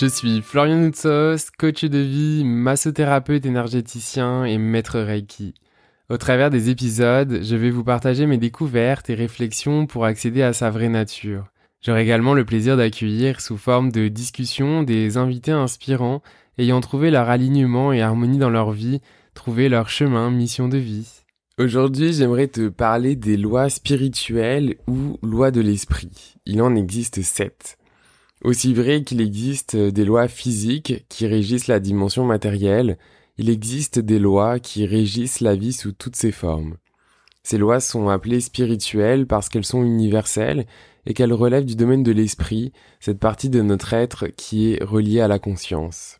Je suis Florian Noutsos, coach de vie, massothérapeute énergéticien et maître Reiki. Au travers des épisodes, je vais vous partager mes découvertes et réflexions pour accéder à sa vraie nature. J'aurai également le plaisir d'accueillir sous forme de discussion des invités inspirants ayant trouvé leur alignement et harmonie dans leur vie, trouvé leur chemin, mission de vie. Aujourd'hui, j'aimerais te parler des lois spirituelles ou lois de l'esprit. Il en existe sept. Aussi vrai qu'il existe des lois physiques qui régissent la dimension matérielle, il existe des lois qui régissent la vie sous toutes ses formes. Ces lois sont appelées spirituelles parce qu'elles sont universelles et qu'elles relèvent du domaine de l'esprit, cette partie de notre être qui est reliée à la conscience.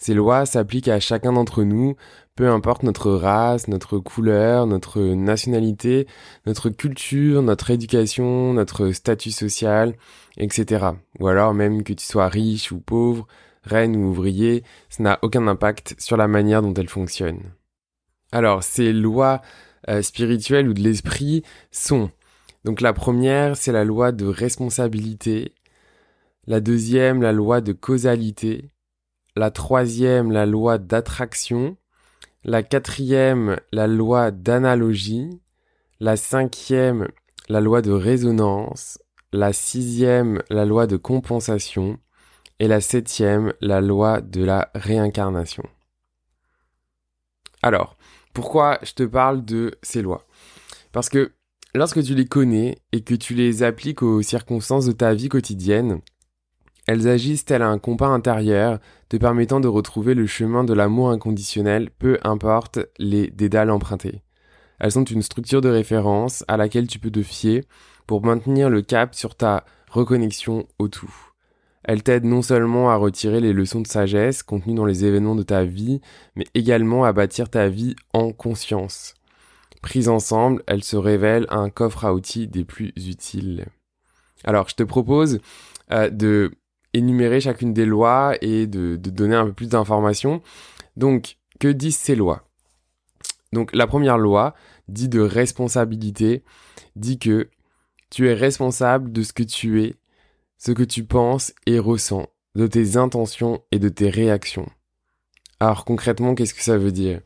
Ces lois s'appliquent à chacun d'entre nous, peu importe notre race, notre couleur, notre nationalité, notre culture, notre éducation, notre statut social, etc. Ou alors même que tu sois riche ou pauvre, reine ou ouvrier, ça n'a aucun impact sur la manière dont elle fonctionne. Alors, ces lois euh, spirituelles ou de l'esprit sont, donc la première, c'est la loi de responsabilité, la deuxième, la loi de causalité, la troisième, la loi d'attraction, la quatrième, la loi d'analogie, la cinquième, la loi de résonance, la sixième, la loi de compensation, et la septième, la loi de la réincarnation. Alors, pourquoi je te parle de ces lois? Parce que lorsque tu les connais et que tu les appliques aux circonstances de ta vie quotidienne, elles agissent tel un compas intérieur, te permettant de retrouver le chemin de l'amour inconditionnel, peu importe les dédales empruntés. Elles sont une structure de référence à laquelle tu peux te fier pour maintenir le cap sur ta reconnexion au tout. Elle t'aide non seulement à retirer les leçons de sagesse contenues dans les événements de ta vie, mais également à bâtir ta vie en conscience. Prise ensemble, elle se révèle un coffre à outils des plus utiles. Alors, je te propose euh, de énumérer chacune des lois et de, donner un peu plus d'informations. Donc, que disent ces lois? Donc, la première loi dit de responsabilité, dit que tu es responsable de ce que tu es ce que tu penses et ressens, de tes intentions et de tes réactions. Alors concrètement, qu'est-ce que ça veut dire?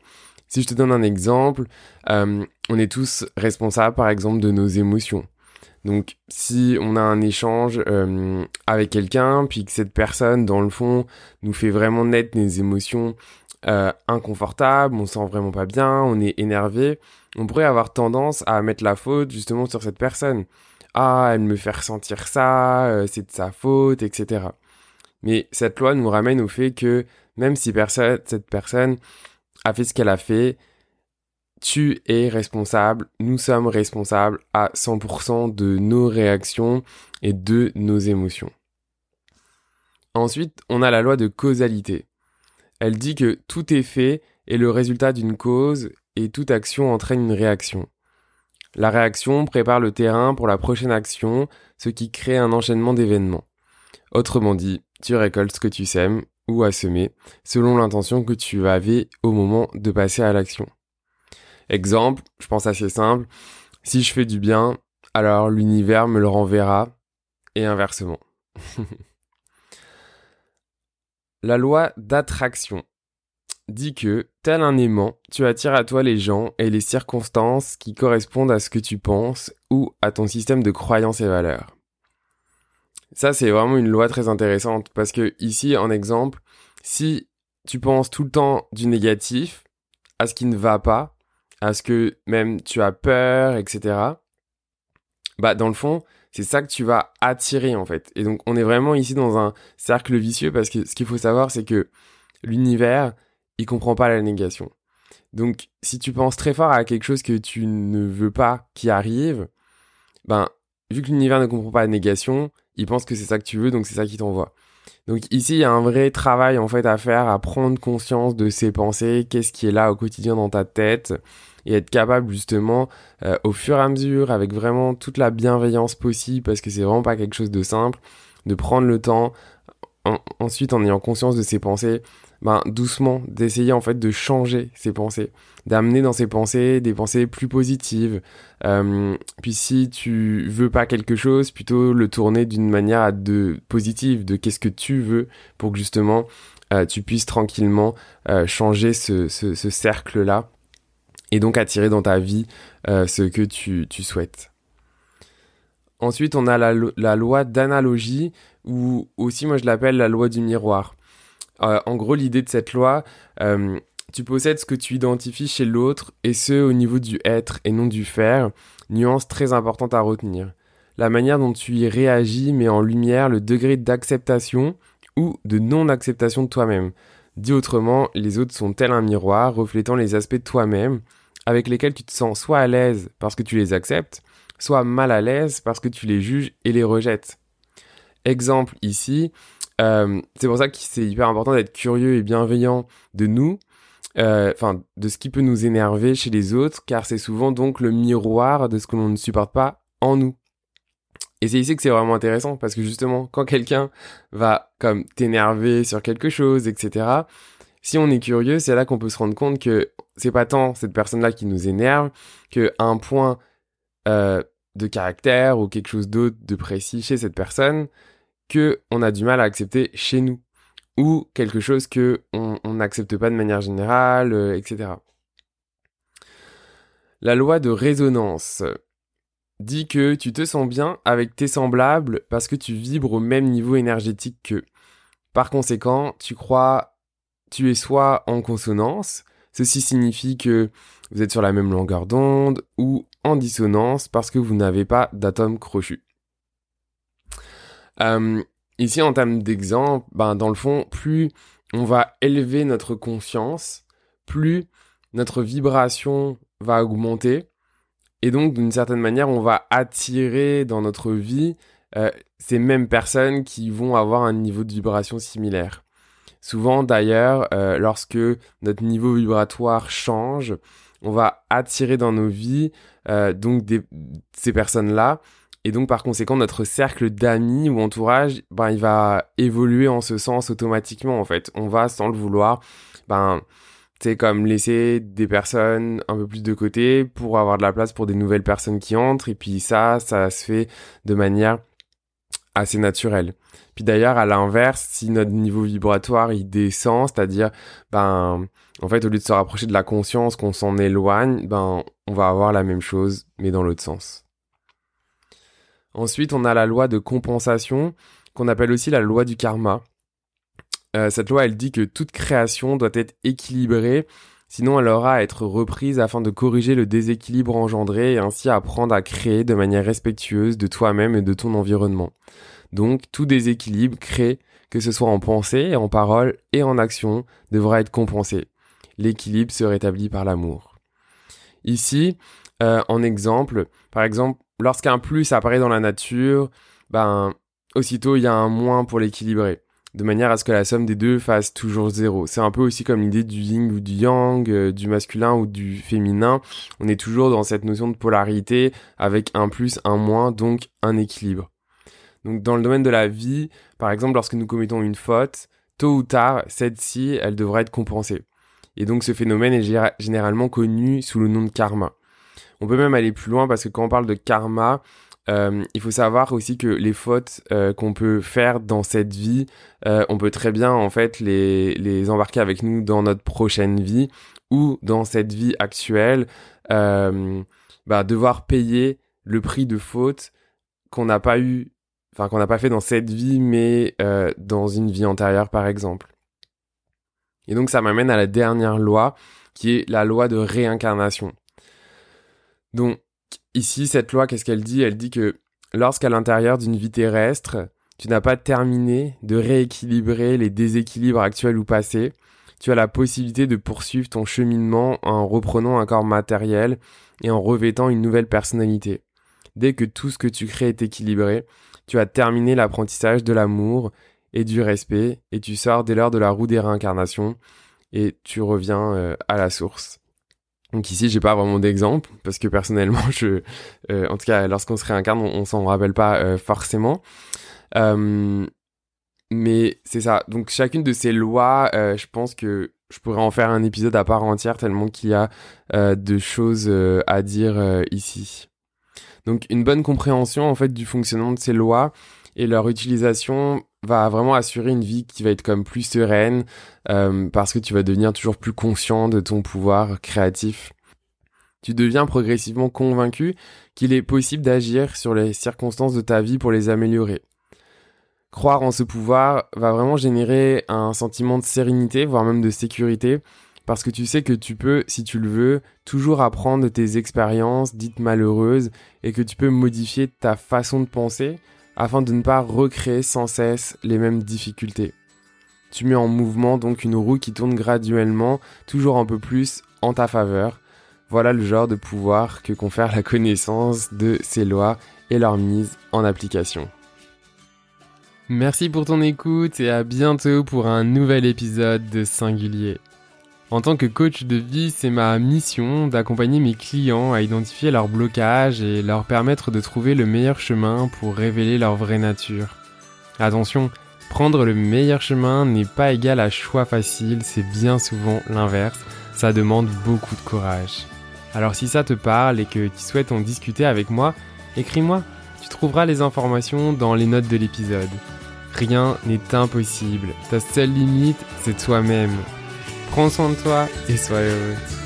Si je te donne un exemple, euh, on est tous responsables par exemple de nos émotions. Donc si on a un échange euh, avec quelqu'un, puis que cette personne, dans le fond, nous fait vraiment naître des émotions euh, inconfortables, on sent vraiment pas bien, on est énervé, on pourrait avoir tendance à mettre la faute justement sur cette personne ah, elle me fait ressentir ça, euh, c'est de sa faute, etc. Mais cette loi nous ramène au fait que même si cette personne a fait ce qu'elle a fait, tu es responsable, nous sommes responsables à 100% de nos réactions et de nos émotions. Ensuite, on a la loi de causalité. Elle dit que tout effet est le résultat d'une cause et toute action entraîne une réaction. La réaction prépare le terrain pour la prochaine action, ce qui crée un enchaînement d'événements. Autrement dit, tu récoltes ce que tu sèmes ou as semé, selon l'intention que tu avais au moment de passer à l'action. Exemple, je pense assez simple, si je fais du bien, alors l'univers me le renverra, et inversement. La loi d'attraction dit que, tel un aimant, tu attires à toi les gens et les circonstances qui correspondent à ce que tu penses ou à ton système de croyances et valeurs. Ça, c'est vraiment une loi très intéressante parce que ici, en exemple, si tu penses tout le temps du négatif, à ce qui ne va pas, à ce que même tu as peur, etc., bah, dans le fond, c'est ça que tu vas attirer, en fait. Et donc, on est vraiment ici dans un cercle vicieux parce que ce qu'il faut savoir, c'est que l'univers, il comprend pas la négation. Donc, si tu penses très fort à quelque chose que tu ne veux pas qui arrive, ben, vu que l'univers ne comprend pas la négation, il pense que c'est ça que tu veux, donc c'est ça qui t'envoie. Donc ici, il y a un vrai travail en fait à faire, à prendre conscience de ses pensées, qu'est-ce qui est là au quotidien dans ta tête, et être capable justement, euh, au fur et à mesure, avec vraiment toute la bienveillance possible, parce que c'est vraiment pas quelque chose de simple, de prendre le temps, ensuite en ayant conscience de ses pensées, ben, doucement, d'essayer en fait de changer ses pensées, d'amener dans ses pensées des pensées plus positives. Euh, puis si tu veux pas quelque chose, plutôt le tourner d'une manière de positive, de qu'est-ce que tu veux pour que justement euh, tu puisses tranquillement euh, changer ce, ce, ce cercle-là et donc attirer dans ta vie ce que tu, tu souhaites. Ensuite, on a la loi d'analogie, ou aussi moi je l'appelle la loi du miroir. Euh, en gros, l'idée de cette loi, euh, tu possèdes ce que tu identifies chez l'autre, et ce au niveau du être et non du faire, nuance très importante à retenir. La manière dont tu y réagis met en lumière le degré d'acceptation ou de non-acceptation de toi-même. Dit autrement, les autres sont tels un miroir reflétant les aspects de toi-même avec lesquels tu te sens soit à l'aise parce que tu les acceptes, soit mal à l'aise parce que tu les juges et les rejettes. Exemple ici, euh, c'est pour ça que c'est hyper important d'être curieux et bienveillant de nous, euh, enfin de ce qui peut nous énerver chez les autres, car c'est souvent donc le miroir de ce que l'on ne supporte pas en nous. Et c'est ici que c'est vraiment intéressant parce que justement, quand quelqu'un va comme t'énerver sur quelque chose, etc. Si on est curieux, c'est là qu'on peut se rendre compte que c'est pas tant cette personne-là qui nous énerve que un point euh, de caractère ou quelque chose d'autre de précis chez cette personne que on a du mal à accepter chez nous ou quelque chose que on n'accepte pas de manière générale, euh, etc. La loi de résonance dit que tu te sens bien avec tes semblables parce que tu vibres au même niveau énergétique qu'eux. Par conséquent, tu crois tu es soit en consonance, ceci signifie que vous êtes sur la même longueur d'onde, ou en dissonance parce que vous n'avez pas d'atome crochu. Euh, ici, en termes d'exemple, ben, dans le fond, plus on va élever notre conscience, plus notre vibration va augmenter. Et donc, d'une certaine manière, on va attirer dans notre vie euh, ces mêmes personnes qui vont avoir un niveau de vibration similaire. Souvent, d'ailleurs, euh, lorsque notre niveau vibratoire change, on va attirer dans nos vies donc ces personnes-là et donc, par conséquent, notre cercle d'amis ou entourage, ben, il va évoluer en ce sens automatiquement, en fait. On va, sans le vouloir, ben, c'est comme laisser des personnes un peu plus de côté pour avoir de la place pour des nouvelles personnes qui entrent. Et puis ça, ça se fait de manière assez naturelle. Puis d'ailleurs, à l'inverse, si notre niveau vibratoire, il descend, c'est-à-dire, ben, en fait, au lieu de se rapprocher de la conscience, qu'on s'en éloigne, ben, on va avoir la même chose, mais dans l'autre sens. Ensuite, on a la loi de compensation, qu'on appelle aussi la loi du karma. Euh, cette loi, elle dit que toute création doit être équilibrée, sinon elle aura à être reprise afin de corriger le déséquilibre engendré et ainsi apprendre à créer de manière respectueuse de toi-même et de ton environnement. Donc, tout déséquilibre créé, que ce soit en pensée, en parole et en action, devra être compensé. L'équilibre se rétablit par l'amour. Ici, euh, en exemple, par exemple, lorsqu'un plus apparaît dans la nature, ben, aussitôt il y a un moins pour l'équilibrer, de manière à ce que la somme des deux fasse toujours zéro. C'est un peu aussi comme l'idée du yin ou du yang, euh, du masculin ou du féminin. On est toujours dans cette notion de polarité avec un plus, un moins, donc un équilibre. Donc dans le domaine de la vie, par exemple, lorsque nous commettons une faute, tôt ou tard, cette-ci, elle devrait être compensée. Et donc ce phénomène est généralement connu sous le nom de karma. On peut même aller plus loin parce que quand on parle de karma, euh, il faut savoir aussi que les fautes euh, qu'on peut faire dans cette vie, euh, on peut très bien en fait les, les embarquer avec nous dans notre prochaine vie ou dans cette vie actuelle, bah, devoir payer le prix de faute qu'on n'a pas eu, enfin qu'on n'a pas fait dans cette vie, mais dans une vie antérieure par exemple. Et donc ça m'amène à la dernière loi, qui est la loi de réincarnation. Donc, ici, cette loi, qu'est-ce qu'elle dit? Elle dit que lorsqu'à l'intérieur d'une vie terrestre, tu n'as pas terminé de rééquilibrer les déséquilibres actuels ou passés, tu as la possibilité de poursuivre ton cheminement en reprenant un corps matériel et en revêtant une nouvelle personnalité. Dès que tout ce que tu crées est équilibré, tu as terminé l'apprentissage de l'amour et du respect, et tu sors dès lors de la roue des réincarnations, et tu reviens euh, à la source. Donc ici, j'ai pas vraiment d'exemple, parce que personnellement, je, euh, en tout cas, lorsqu'on se réincarne, on, s'en rappelle pas euh, forcément. mais c'est ça. Donc chacune de ces lois, je pense que je pourrais en faire un épisode à part entière tellement qu'il y a de choses à dire ici. Donc une bonne compréhension en fait du fonctionnement de ces lois et leur utilisation va vraiment assurer une vie qui va être comme plus sereine euh, parce que tu vas devenir toujours plus conscient de ton pouvoir créatif. Tu deviens progressivement convaincu qu'il est possible d'agir sur les circonstances de ta vie pour les améliorer. Croire en ce pouvoir va vraiment générer un sentiment de sérénité, voire même de sécurité, parce que tu sais que tu peux, si tu le veux, toujours apprendre de tes expériences dites malheureuses et que tu peux modifier ta façon de penser afin de ne pas recréer sans cesse les mêmes difficultés. Tu mets en mouvement donc une roue qui tourne graduellement, toujours un peu plus en ta faveur. Voilà le genre de pouvoir que confère la connaissance de ces lois et leur mise en application. Merci pour ton écoute et à bientôt pour un nouvel épisode de Singulier. En tant que coach de vie, c'est ma mission d'accompagner mes clients à identifier leurs blocages et leur permettre de trouver le meilleur chemin pour révéler leur vraie nature. Attention, prendre le meilleur chemin n'est pas égal à choix facile, c'est bien souvent l'inverse, ça demande beaucoup de courage. Alors si ça te parle et que tu souhaites en discuter avec moi, écris-moi, tu trouveras les informations dans les notes de l'épisode. Rien n'est impossible, ta seule limite, c'est toi-même. Prends soin de toi et sois heureux.